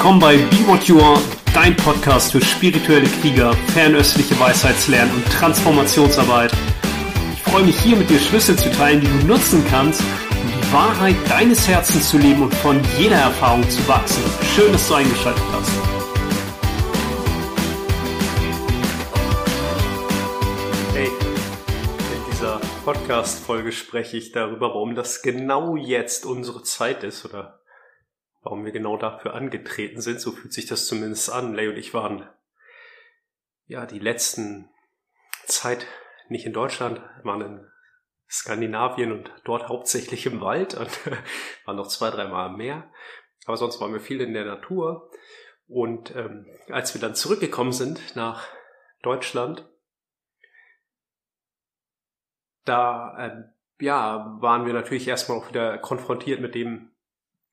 willkommen bei Be What You Are, dein Podcast für spirituelle Krieger, fernöstliche Weisheitslernen und Transformationsarbeit. Ich freue mich hier mit dir Schlüssel zu teilen, die du nutzen kannst, um die Wahrheit deines Herzens zu leben und von jeder Erfahrung zu wachsen. Schön, dass du eingeschaltet hast. Hey, in dieser Podcast-Folge spreche ich darüber, warum das genau jetzt unsere Zeit ist oder warum wir genau dafür angetreten sind. So fühlt sich das zumindest an. Lay und ich waren ja die letzten Zeit nicht in Deutschland, waren in Skandinavien und dort hauptsächlich im Wald und waren noch zwei, dreimal am Meer. Aber sonst waren wir viel in der Natur. Und ähm, als wir dann zurückgekommen sind nach Deutschland, da äh, ja, waren wir natürlich erstmal auch wieder konfrontiert mit dem,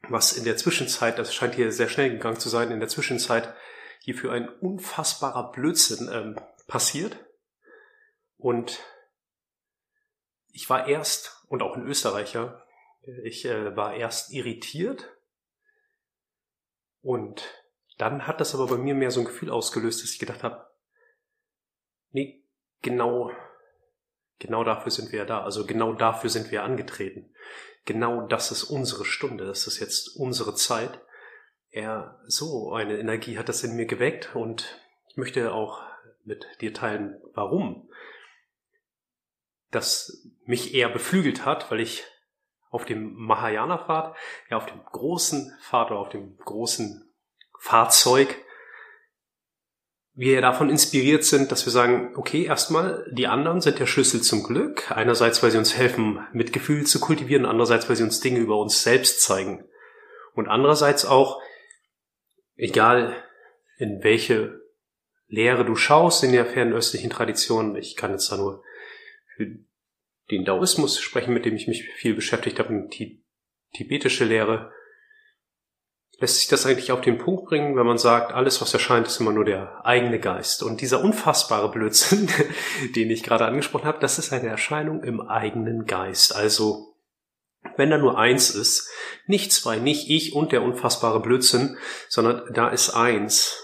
was in der Zwischenzeit, das scheint hier sehr schnell gegangen zu sein, in der Zwischenzeit hier für ein unfassbarer Blödsinn ähm, passiert. Und ich war erst, und auch ein Österreicher, ich äh, war erst irritiert und dann hat das aber bei mir mehr so ein Gefühl ausgelöst, dass ich gedacht habe, nee, genau, genau dafür sind wir ja da. Also genau dafür sind wir angetreten genau das ist unsere Stunde, das ist jetzt unsere Zeit. Er so eine Energie hat das in mir geweckt und ich möchte auch mit dir teilen, warum das mich eher beflügelt hat, weil ich auf dem Mahayana-Pfad, ja auf dem großen Pfad oder auf dem großen Fahrzeug wir davon inspiriert sind, dass wir sagen, okay, erstmal, die anderen sind der Schlüssel zum Glück. Einerseits, weil sie uns helfen, Mitgefühl zu kultivieren, andererseits, weil sie uns Dinge über uns selbst zeigen. Und andererseits auch, egal in welche Lehre du schaust in der fernöstlichen Tradition, ich kann jetzt da nur für den Daoismus sprechen, mit dem ich mich viel beschäftigt habe, die tibetische Lehre, lässt sich das eigentlich auf den Punkt bringen, wenn man sagt, alles, was erscheint, ist immer nur der eigene Geist. Und dieser unfassbare Blödsinn, den ich gerade angesprochen habe, das ist eine Erscheinung im eigenen Geist. Also, wenn da nur eins ist, nicht zwei, nicht ich und der unfassbare Blödsinn, sondern da ist eins,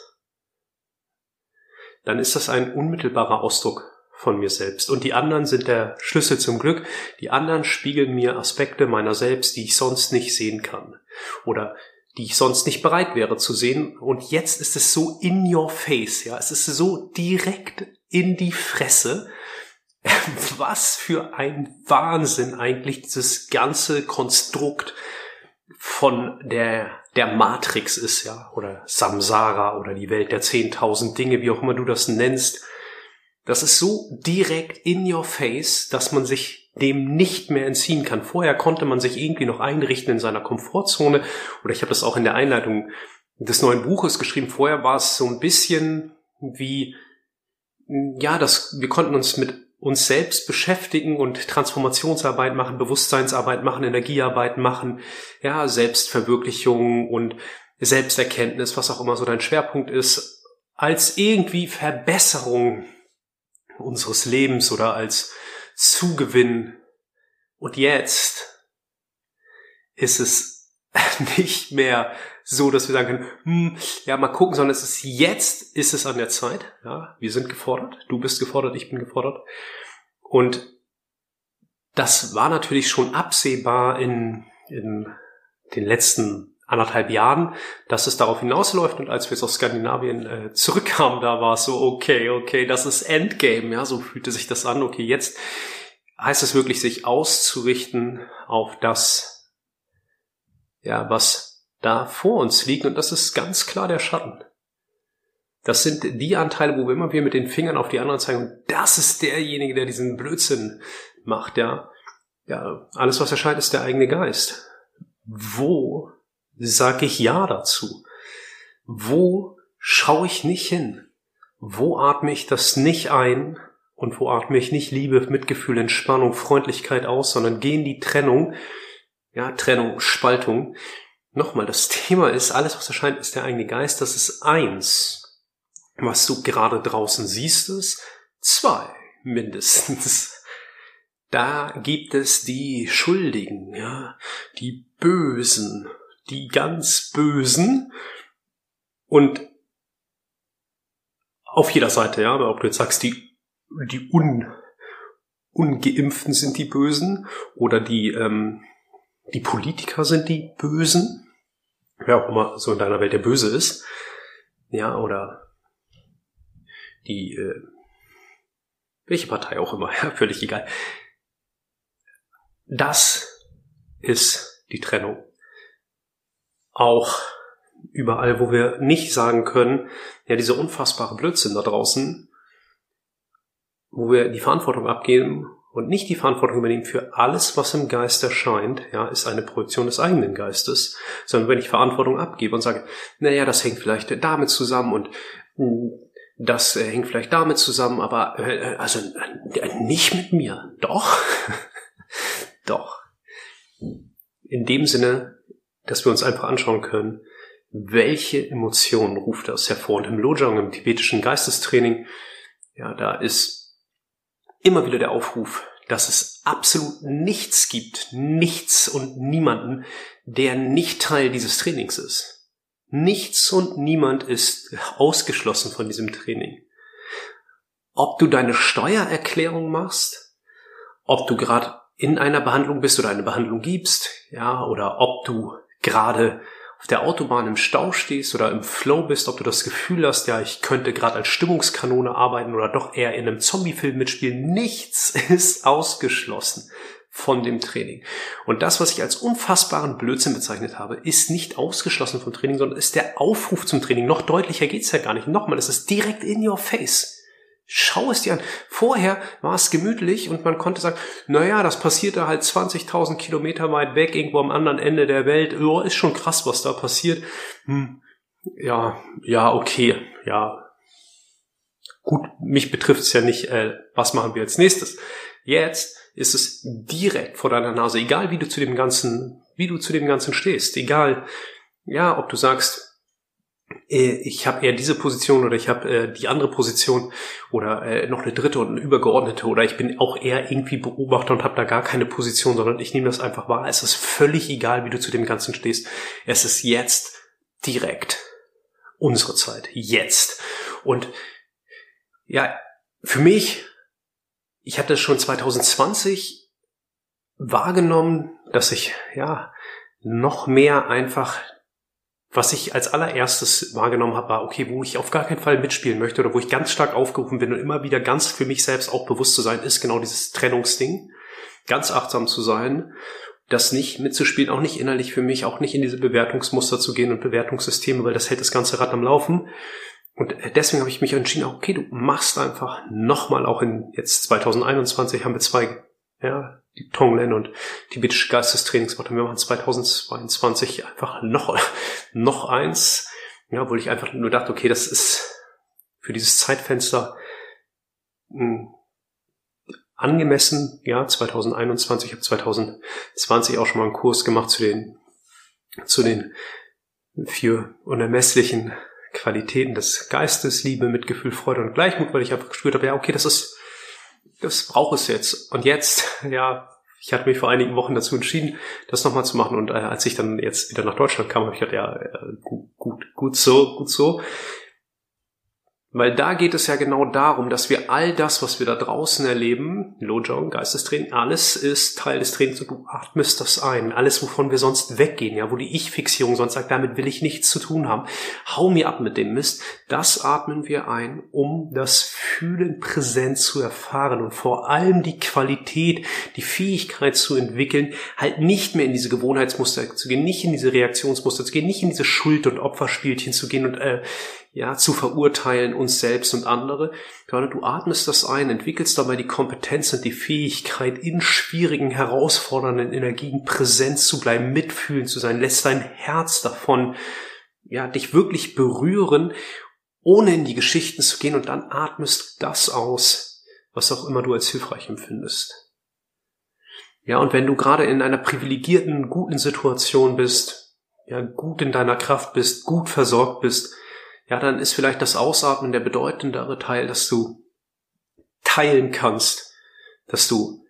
dann ist das ein unmittelbarer Ausdruck von mir selbst. Und die anderen sind der Schlüssel zum Glück. Die anderen spiegeln mir Aspekte meiner selbst, die ich sonst nicht sehen kann. Oder die ich sonst nicht bereit wäre zu sehen. Und jetzt ist es so in your face, ja. Es ist so direkt in die Fresse. Was für ein Wahnsinn eigentlich dieses ganze Konstrukt von der, der Matrix ist, ja. Oder Samsara oder die Welt der 10.000 Dinge, wie auch immer du das nennst. Das ist so direkt in your face, dass man sich dem nicht mehr entziehen kann. Vorher konnte man sich irgendwie noch einrichten in seiner Komfortzone. Oder ich habe das auch in der Einleitung des neuen Buches geschrieben. Vorher war es so ein bisschen wie, ja, das, wir konnten uns mit uns selbst beschäftigen und Transformationsarbeit machen, Bewusstseinsarbeit machen, Energiearbeit machen, ja, Selbstverwirklichung und Selbsterkenntnis, was auch immer so dein Schwerpunkt ist, als irgendwie Verbesserung unseres Lebens oder als Zugewinn. Und jetzt ist es nicht mehr so, dass wir sagen können, hm, ja, mal gucken, sondern es ist jetzt ist es an der Zeit. Ja, wir sind gefordert. Du bist gefordert, ich bin gefordert. Und das war natürlich schon absehbar in, in den letzten anderthalb Jahren, dass es darauf hinausläuft. Und als wir jetzt aus Skandinavien äh, zurückkamen, da war es so, okay, okay, das ist Endgame. Ja, so fühlte sich das an. Okay, jetzt heißt es wirklich, sich auszurichten auf das, ja, was da vor uns liegt. Und das ist ganz klar der Schatten. Das sind die Anteile, wo wir immer wieder mit den Fingern auf die anderen zeigen. Und das ist derjenige, der diesen Blödsinn macht, ja. Ja, alles, was erscheint, ist der eigene Geist. Wo sage ich Ja dazu? Wo schaue ich nicht hin? Wo atme ich das nicht ein und wo atme ich nicht Liebe, Mitgefühl, Entspannung, Freundlichkeit aus, sondern gehe in die Trennung, ja, Trennung, Spaltung. Nochmal, das Thema ist, alles was erscheint, ist der eigene Geist, das ist eins. Was du gerade draußen siehst, ist zwei, mindestens. Da gibt es die Schuldigen, ja, die Bösen, die ganz Bösen, Und auf jeder Seite, ja, ob du jetzt sagst, die, die Un, Ungeimpften sind die Bösen oder die, ähm, die Politiker sind die Bösen, wer auch immer so in deiner Welt der Böse ist, ja, oder die, äh, welche Partei auch immer, ja, völlig egal. Das ist die Trennung. Auch überall, wo wir nicht sagen können, ja, diese unfassbare Blödsinn da draußen, wo wir die Verantwortung abgeben und nicht die Verantwortung übernehmen für alles, was im Geist erscheint, ja, ist eine Projektion des eigenen Geistes, sondern wenn ich Verantwortung abgebe und sage, naja, das hängt vielleicht damit zusammen und hm, das äh, hängt vielleicht damit zusammen, aber äh, also äh, nicht mit mir, doch, doch. In dem Sinne, dass wir uns einfach anschauen können, welche Emotionen ruft das hervor. Und im Lojong, im tibetischen Geistestraining, ja, da ist immer wieder der Aufruf, dass es absolut nichts gibt, nichts und niemanden, der nicht Teil dieses Trainings ist. Nichts und niemand ist ausgeschlossen von diesem Training. Ob du deine Steuererklärung machst, ob du gerade in einer Behandlung bist oder eine Behandlung gibst, ja, oder ob du gerade auf der Autobahn im Stau stehst oder im Flow bist, ob du das Gefühl hast, ja, ich könnte gerade als Stimmungskanone arbeiten oder doch eher in einem Zombiefilm mitspielen. Nichts ist ausgeschlossen von dem Training. Und das, was ich als unfassbaren Blödsinn bezeichnet habe, ist nicht ausgeschlossen vom Training, sondern ist der Aufruf zum Training. Noch deutlicher geht's ja gar nicht. Nochmal, es ist direkt in your face. Schau es dir an. Vorher war es gemütlich und man konnte sagen, naja, das passierte halt 20.000 Kilometer weit weg, irgendwo am anderen Ende der Welt. Oh, ist schon krass, was da passiert. Hm, ja, ja, okay, ja. Gut, mich betrifft es ja nicht, äh, was machen wir als nächstes. Jetzt ist es direkt vor deiner Nase, egal wie du zu dem Ganzen, wie du zu dem Ganzen stehst, egal, ja, ob du sagst, ich habe eher diese Position oder ich habe äh, die andere Position oder äh, noch eine dritte und eine übergeordnete oder ich bin auch eher irgendwie Beobachter und habe da gar keine Position, sondern ich nehme das einfach wahr. Es ist völlig egal, wie du zu dem Ganzen stehst. Es ist jetzt direkt unsere Zeit, jetzt. Und ja, für mich, ich hatte schon 2020 wahrgenommen, dass ich ja noch mehr einfach was ich als allererstes wahrgenommen habe, war, okay, wo ich auf gar keinen Fall mitspielen möchte oder wo ich ganz stark aufgerufen bin und immer wieder ganz für mich selbst auch bewusst zu sein, ist genau dieses Trennungsding. Ganz achtsam zu sein, das nicht mitzuspielen, auch nicht innerlich für mich, auch nicht in diese Bewertungsmuster zu gehen und Bewertungssysteme, weil das hält das ganze Rad am Laufen. Und deswegen habe ich mich entschieden, okay, du machst einfach nochmal, auch in jetzt 2021 haben wir zwei ja, die Tonglen und tibetische Geistestrainingsworte. Wir machen 2022 einfach noch, noch eins. Ja, obwohl ich einfach nur dachte, okay, das ist für dieses Zeitfenster hm, angemessen. Ja, 2021, ich habe 2020 auch schon mal einen Kurs gemacht zu den, zu den vier unermesslichen Qualitäten des Geistes, Liebe, Mitgefühl, Freude und Gleichmut, weil ich einfach gespürt habe, ja, okay, das ist das braucht es jetzt. Und jetzt, ja, ich hatte mich vor einigen Wochen dazu entschieden, das nochmal zu machen. Und äh, als ich dann jetzt wieder nach Deutschland kam, habe ich gedacht, ja, äh, gut, gut, gut so, gut so. Weil da geht es ja genau darum, dass wir all das, was wir da draußen erleben, Lojong, Geistestraining, alles ist Teil des Trainings und du atmest das ein. Alles, wovon wir sonst weggehen, ja, wo die Ich-Fixierung sonst sagt, damit will ich nichts zu tun haben. Hau mir ab mit dem Mist. Das atmen wir ein, um das Fühlen präsent zu erfahren und vor allem die Qualität, die Fähigkeit zu entwickeln, halt nicht mehr in diese Gewohnheitsmuster zu gehen, nicht in diese Reaktionsmuster zu gehen, nicht in diese Schuld- und Opferspielchen zu gehen und äh, ja, zu verurteilen, uns selbst und andere, sondern du atmest das ein, entwickelst dabei die Kompetenz und die Fähigkeit, in schwierigen, herausfordernden Energien präsent zu bleiben, mitfühlen zu sein, lässt dein Herz davon, ja, dich wirklich berühren, ohne in die Geschichten zu gehen und dann atmest das aus, was auch immer du als hilfreich empfindest. Ja, und wenn du gerade in einer privilegierten, guten Situation bist, ja, gut in deiner Kraft bist, gut versorgt bist, ja, dann ist vielleicht das Ausatmen der bedeutendere Teil, dass du teilen kannst, dass du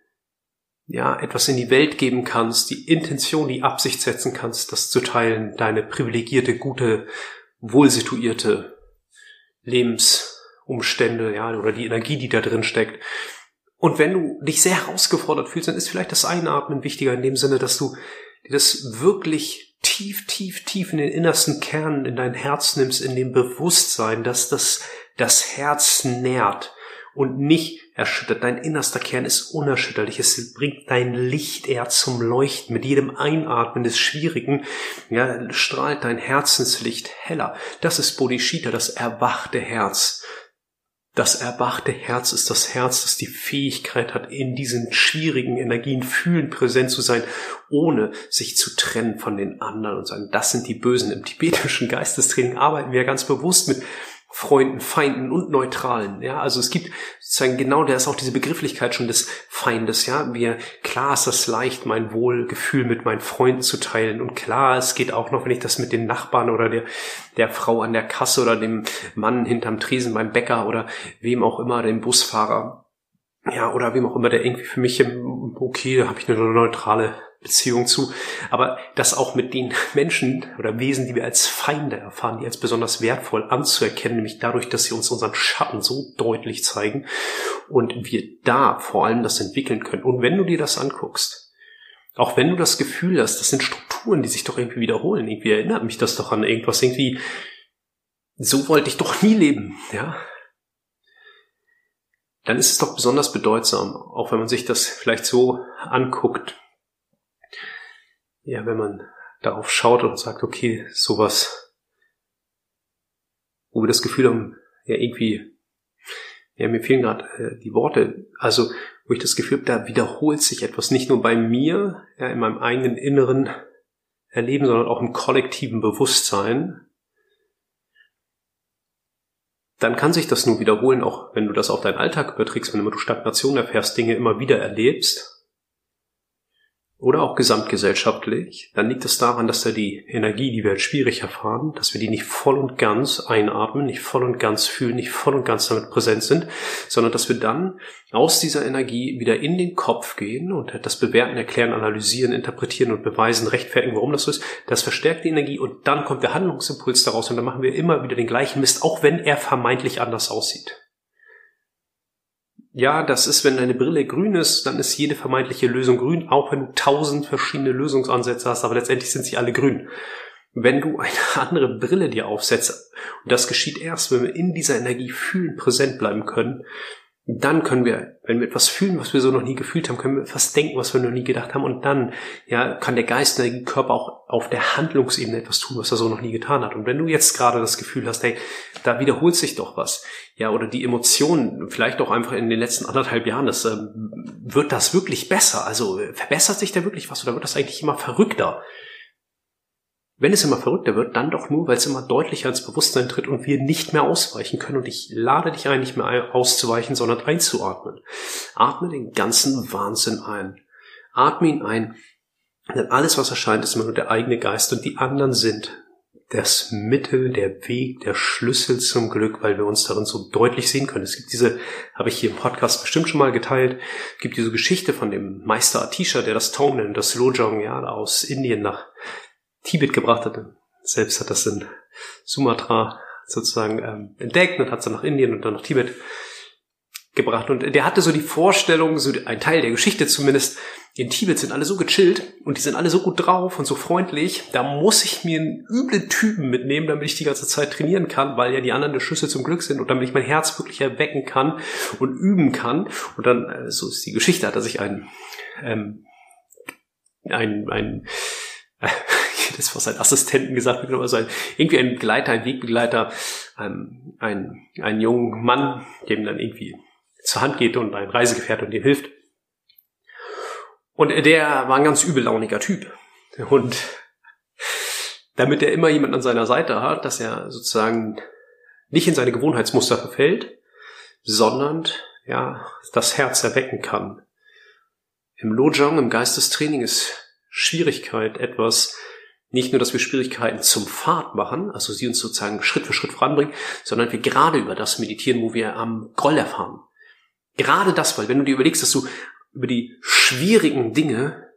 ja etwas in die Welt geben kannst, die Intention, die Absicht setzen kannst, das zu teilen, deine privilegierte, gute, wohl situierte Lebensumstände, ja, oder die Energie, die da drin steckt. Und wenn du dich sehr herausgefordert fühlst, dann ist vielleicht das Einatmen wichtiger in dem Sinne, dass du dir das wirklich tief, tief, tief in den innersten Kern, in dein Herz nimmst, in dem Bewusstsein, dass das das Herz nährt und nicht erschüttert. Dein innerster Kern ist unerschütterlich. Es bringt dein Licht eher zum Leuchten. Mit jedem Einatmen des Schwierigen ja, strahlt dein Herzenslicht heller. Das ist Bodhicitta, das erwachte Herz. Das erwachte Herz ist das Herz, das die Fähigkeit hat, in diesen schwierigen Energien fühlen, präsent zu sein, ohne sich zu trennen von den anderen und sagen, das sind die Bösen. Im tibetischen Geistestraining arbeiten wir ganz bewusst mit Freunden, Feinden und Neutralen. Ja, also es gibt sozusagen genau, da ist auch diese Begrifflichkeit schon des Feindes. Ja, wir klar ist das leicht, mein Wohlgefühl mit meinen Freunden zu teilen und klar, es geht auch noch, wenn ich das mit den Nachbarn oder der der Frau an der Kasse oder dem Mann hinterm Tresen beim Bäcker oder wem auch immer, dem Busfahrer, ja oder wem auch immer, der irgendwie für mich okay, da habe ich eine neutrale Beziehung zu, aber das auch mit den Menschen oder Wesen, die wir als Feinde erfahren, die als besonders wertvoll anzuerkennen, nämlich dadurch, dass sie uns unseren Schatten so deutlich zeigen und wir da vor allem das entwickeln können. Und wenn du dir das anguckst, auch wenn du das Gefühl hast, das sind Strukturen, die sich doch irgendwie wiederholen, irgendwie erinnert mich das doch an irgendwas, irgendwie, so wollte ich doch nie leben, ja, dann ist es doch besonders bedeutsam, auch wenn man sich das vielleicht so anguckt, ja, wenn man darauf schaut und sagt, okay, sowas, wo wir das Gefühl haben, ja, irgendwie, ja, mir fehlen gerade äh, die Worte, also wo ich das Gefühl habe, da wiederholt sich etwas, nicht nur bei mir, ja, in meinem eigenen inneren Erleben, sondern auch im kollektiven Bewusstsein, dann kann sich das nur wiederholen, auch wenn du das auf deinen Alltag überträgst, wenn du Stagnation erfährst, Dinge immer wieder erlebst, oder auch gesamtgesellschaftlich, dann liegt es daran, dass da die Energie, die wir als schwierig erfahren, dass wir die nicht voll und ganz einatmen, nicht voll und ganz fühlen, nicht voll und ganz damit präsent sind, sondern dass wir dann aus dieser Energie wieder in den Kopf gehen und das bewerten, erklären, analysieren, interpretieren und beweisen, rechtfertigen, warum das so ist. Das verstärkt die Energie und dann kommt der Handlungsimpuls daraus und dann machen wir immer wieder den gleichen Mist, auch wenn er vermeintlich anders aussieht ja, das ist, wenn deine Brille grün ist, dann ist jede vermeintliche Lösung grün, auch wenn du tausend verschiedene Lösungsansätze hast, aber letztendlich sind sie alle grün. Wenn du eine andere Brille dir aufsetzt, und das geschieht erst, wenn wir in dieser Energie fühlen, präsent bleiben können, dann können wir, wenn wir etwas fühlen, was wir so noch nie gefühlt haben, können wir etwas denken, was wir noch nie gedacht haben. Und dann, ja, kann der Geist, der Körper auch auf der Handlungsebene etwas tun, was er so noch nie getan hat. Und wenn du jetzt gerade das Gefühl hast, hey, da wiederholt sich doch was, ja, oder die Emotionen, vielleicht auch einfach in den letzten anderthalb Jahren, das, äh, wird das wirklich besser? Also, verbessert sich da wirklich was oder wird das eigentlich immer verrückter? Wenn es immer verrückter wird, dann doch nur, weil es immer deutlicher ins Bewusstsein tritt und wir nicht mehr ausweichen können. Und ich lade dich ein, nicht mehr auszuweichen, sondern einzuatmen. Atme den ganzen Wahnsinn ein. Atme ihn ein. Denn alles, was erscheint, ist immer nur der eigene Geist und die anderen sind das Mittel, der Weg, der Schlüssel zum Glück, weil wir uns darin so deutlich sehen können. Es gibt diese, habe ich hier im Podcast bestimmt schon mal geteilt, gibt diese Geschichte von dem Meister Atisha, der das Tonen, das Lojong, ja, aus Indien nach Tibet gebracht hat. Selbst hat das in Sumatra sozusagen ähm, entdeckt und hat es dann nach Indien und dann nach Tibet gebracht. Und der hatte so die Vorstellung, so ein Teil der Geschichte zumindest, in Tibet sind alle so gechillt und die sind alle so gut drauf und so freundlich, da muss ich mir einen üblen Typen mitnehmen, damit ich die ganze Zeit trainieren kann, weil ja die anderen der Schlüssel zum Glück sind und damit ich mein Herz wirklich erwecken kann und üben kann. Und dann, äh, so ist die Geschichte, hat er sich ein, ähm, ein, ein das, was sein Assistenten gesagt wird, also ein, irgendwie ein Begleiter, ein Wegbegleiter, ein, ein, ein junger Mann, dem dann irgendwie zur Hand geht und ein Reisegefährte und dem hilft. Und der war ein ganz übellauniger Typ. Und damit er immer jemand an seiner Seite hat, dass er sozusagen nicht in seine Gewohnheitsmuster verfällt, sondern ja, das Herz erwecken kann. Im Lojong, im Geistestraining ist Schwierigkeit etwas, nicht nur, dass wir Schwierigkeiten zum Pfad machen, also sie uns sozusagen Schritt für Schritt voranbringen, sondern wir gerade über das meditieren, wo wir am Groll erfahren. Gerade das, weil wenn du dir überlegst, dass du über die schwierigen Dinge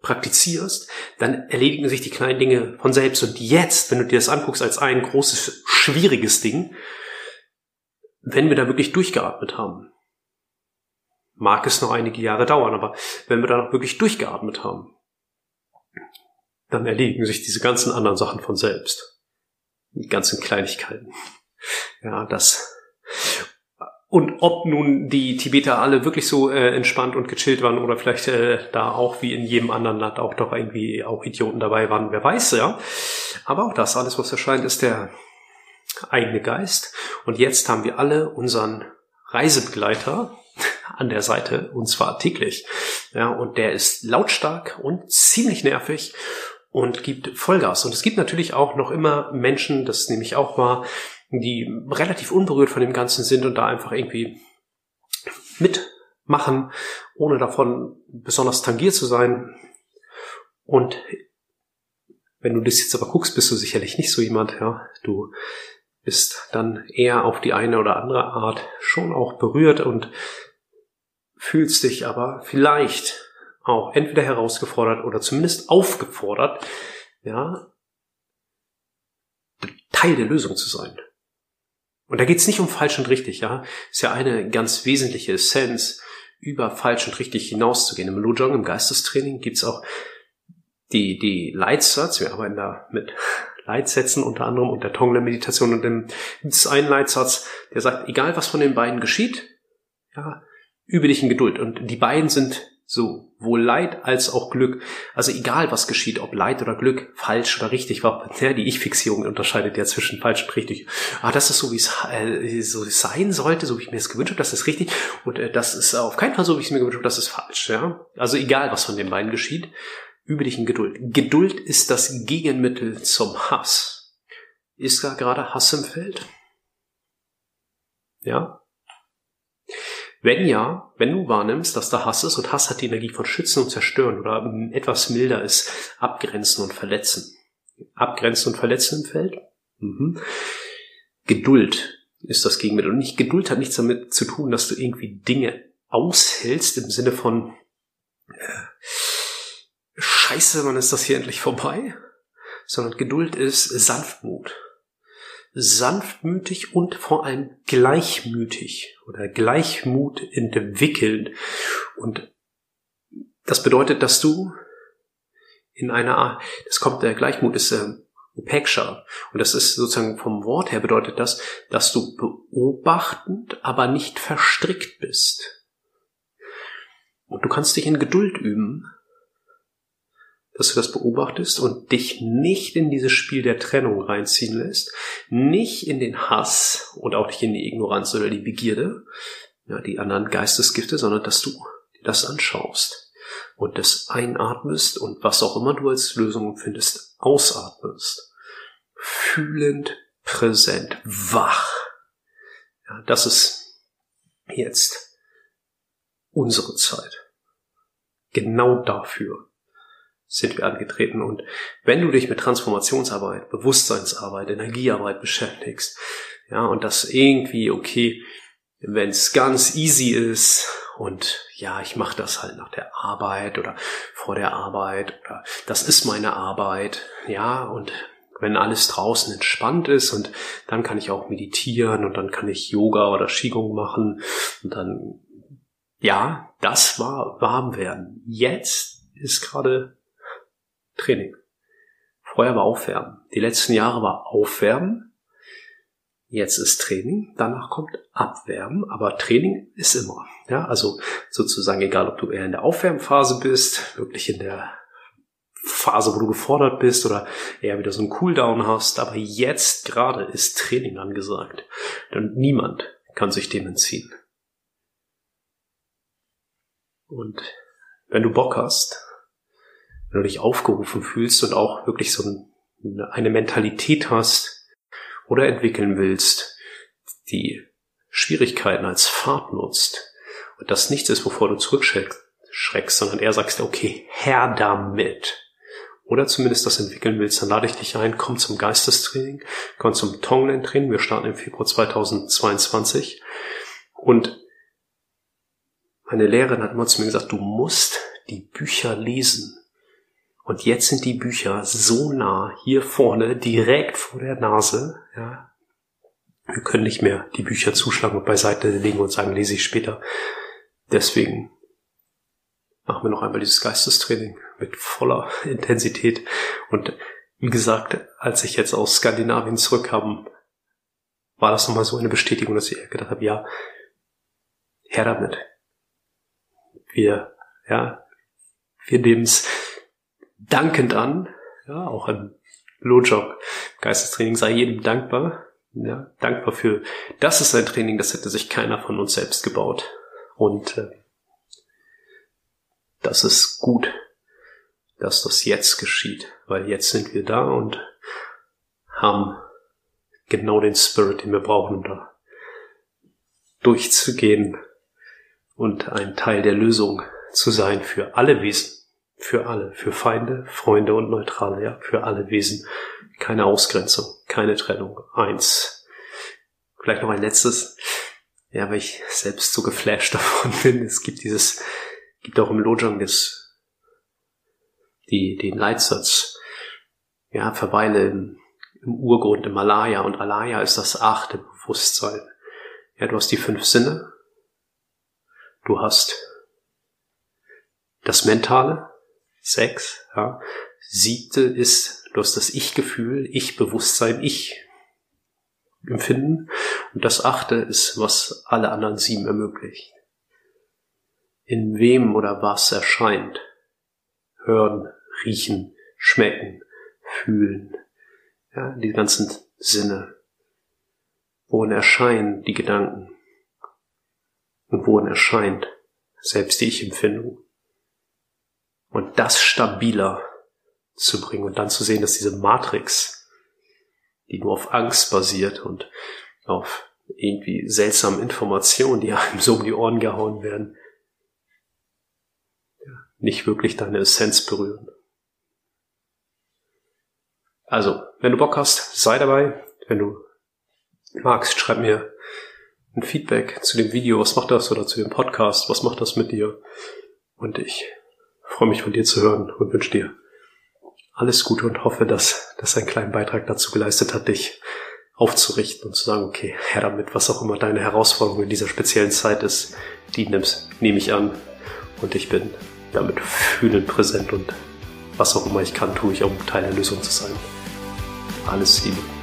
praktizierst, dann erledigen sich die kleinen Dinge von selbst. Und jetzt, wenn du dir das anguckst als ein großes, schwieriges Ding, wenn wir da wirklich durchgeatmet haben, mag es noch einige Jahre dauern, aber wenn wir da noch wirklich durchgeatmet haben, dann erledigen sich diese ganzen anderen Sachen von selbst. Die ganzen Kleinigkeiten. Ja, das. Und ob nun die Tibeter alle wirklich so äh, entspannt und gechillt waren oder vielleicht äh, da auch wie in jedem anderen Land auch doch irgendwie auch Idioten dabei waren, wer weiß, ja. Aber auch das, alles was erscheint, ist der eigene Geist. Und jetzt haben wir alle unseren Reisebegleiter an der Seite und zwar täglich. Ja, und der ist lautstark und ziemlich nervig und gibt Vollgas. Und es gibt natürlich auch noch immer Menschen, das nehme ich auch wahr, die relativ unberührt von dem Ganzen sind und da einfach irgendwie mitmachen, ohne davon besonders tangiert zu sein. Und wenn du das jetzt aber guckst, bist du sicherlich nicht so jemand, ja. Du bist dann eher auf die eine oder andere Art schon auch berührt und fühlst dich aber vielleicht auch entweder herausgefordert oder zumindest aufgefordert, ja, Teil der Lösung zu sein. Und da geht's nicht um falsch und richtig, ja. Ist ja eine ganz wesentliche Essenz, über falsch und richtig hinauszugehen. Im Lojong, im Geistestraining, gibt's auch die, die Leitsatz. Wir arbeiten da mit Leitsätzen unter anderem und der Tonglen-Meditation. Und dann gibt es einen Leitsatz, der sagt, egal was von den beiden geschieht, ja, übe dich in Geduld. Und die beiden sind so, wohl Leid als auch Glück. Also egal was geschieht, ob Leid oder Glück, falsch oder richtig, war, ja, die Ich-Fixierung unterscheidet ja zwischen falsch und richtig. Ah, das ist so, wie es äh, so sein sollte, so wie ich mir das gewünscht habe, das ist richtig. Und äh, das ist auf keinen Fall so, wie ich es mir gewünscht habe, das ist falsch. Ja? Also egal, was von den beiden geschieht, übe dich in Geduld. Geduld ist das Gegenmittel zum Hass. Ist da gerade Hass im Feld? Ja? Wenn ja, wenn du wahrnimmst, dass da Hass ist und Hass hat die Energie von schützen und zerstören oder etwas milder ist, abgrenzen und verletzen. Abgrenzen und verletzen im Feld? Mhm. Geduld ist das Gegenmittel. Und nicht Geduld hat nichts damit zu tun, dass du irgendwie Dinge aushältst im Sinne von äh, Scheiße, wann ist das hier endlich vorbei? Sondern Geduld ist Sanftmut sanftmütig und vor allem gleichmütig oder Gleichmut entwickeln. Und das bedeutet, dass du in einer, das kommt, der Gleichmut ist äh, Upeksha. Und das ist sozusagen vom Wort her bedeutet das, dass du beobachtend, aber nicht verstrickt bist. Und du kannst dich in Geduld üben, dass du das beobachtest und dich nicht in dieses Spiel der Trennung reinziehen lässt, nicht in den Hass und auch nicht in die Ignoranz oder die Begierde, ja, die anderen Geistesgifte, sondern dass du dir das anschaust und das einatmest und was auch immer du als Lösung findest, ausatmest. Fühlend, präsent, wach. Ja, das ist jetzt unsere Zeit. Genau dafür sind wir angetreten. Und wenn du dich mit Transformationsarbeit, Bewusstseinsarbeit, Energiearbeit beschäftigst, ja, und das irgendwie, okay, wenn es ganz easy ist und ja, ich mache das halt nach der Arbeit oder vor der Arbeit oder das ist meine Arbeit, ja, und wenn alles draußen entspannt ist und dann kann ich auch meditieren und dann kann ich Yoga oder Qigong machen und dann, ja, das war warm werden. Jetzt ist gerade Training. Vorher war Aufwärmen. Die letzten Jahre war Aufwärmen. Jetzt ist Training. Danach kommt Abwärmen. Aber Training ist immer. Ja, also sozusagen egal, ob du eher in der Aufwärmphase bist, wirklich in der Phase, wo du gefordert bist oder eher wieder so einen Cooldown hast. Aber jetzt gerade ist Training angesagt. Und niemand kann sich dem entziehen. Und wenn du Bock hast, wenn du dich aufgerufen fühlst und auch wirklich so eine Mentalität hast oder entwickeln willst, die Schwierigkeiten als Fahrt nutzt und das nichts ist, wovor du zurückschreckst, sondern eher sagst, okay, Herr damit. Oder zumindest das entwickeln willst, dann lade ich dich ein, komm zum Geistestraining, komm zum Tonglen-Training. Wir starten im Februar 2022. Und meine Lehrerin hat immer zu mir gesagt, du musst die Bücher lesen Und jetzt sind die Bücher so nah hier vorne, direkt vor der Nase, ja. Wir können nicht mehr die Bücher zuschlagen und beiseite legen und sagen, lese ich später. Deswegen machen wir noch einmal dieses Geistestraining mit voller Intensität. Und wie gesagt, als ich jetzt aus Skandinavien zurückkam, war das nochmal so eine Bestätigung, dass ich gedacht habe, ja, her damit. Wir, ja, wir nehmen es dankend an, ja, auch im Lojok Geistestraining sei jedem dankbar, ja, dankbar für, das ist ein Training, das hätte sich keiner von uns selbst gebaut. Und äh, das ist gut, dass das jetzt geschieht, weil jetzt sind wir da und haben genau den Spirit, den wir brauchen, um da durchzugehen und ein Teil der Lösung zu sein für alle Wesen. Für alle, für Feinde, Freunde und Neutrale, ja, für alle Wesen. Keine Ausgrenzung, keine Trennung. Eins. Vielleicht noch ein letztes. Ja, weil ich selbst so geflasht davon bin. Es gibt dieses, gibt auch im Lojong das, die, den Leitsatz, ja, verweile im, im Urgrund, im Malaya und Alaya ist das achte Bewusstsein. Ja, du hast die fünf Sinne. Du hast das Mentale, Sex. Ja. Siebte ist, hast das Ich-Gefühl, Ich-Bewusstsein, Ich empfinden. Und das achte ist, was alle anderen sieben ermöglicht. In wem oder was erscheint. Hören, riechen, schmecken, fühlen. Ja, die ganzen Sinne. Wohin erscheinen die Gedanken? Und wohin erscheint selbst die Ich-Empfindung? Und das stabiler zu bringen und dann zu sehen, dass diese Matrix, die nur auf Angst basiert und auf irgendwie seltsamen Informationen, die einem so um die Ohren gehauen werden, nicht wirklich deine Essenz berühren. Also, wenn du Bock hast, sei dabei. Wenn du magst, schreib mir ein Feedback zu dem Video, was macht das, oder zu dem Podcast, was macht das mit dir. Und ich freue mich von dir zu hören und wünsche dir alles Gute und hoffe, dass das einen kleinen Beitrag dazu geleistet hat, dich aufzurichten und zu sagen, okay, Herr damit, was auch immer deine Herausforderung in dieser speziellen Zeit ist, die nimmst, nehme ich an und ich bin damit fühlend präsent und was auch immer ich kann, tue ich, um Teil der Lösung zu sein. Alles Liebe.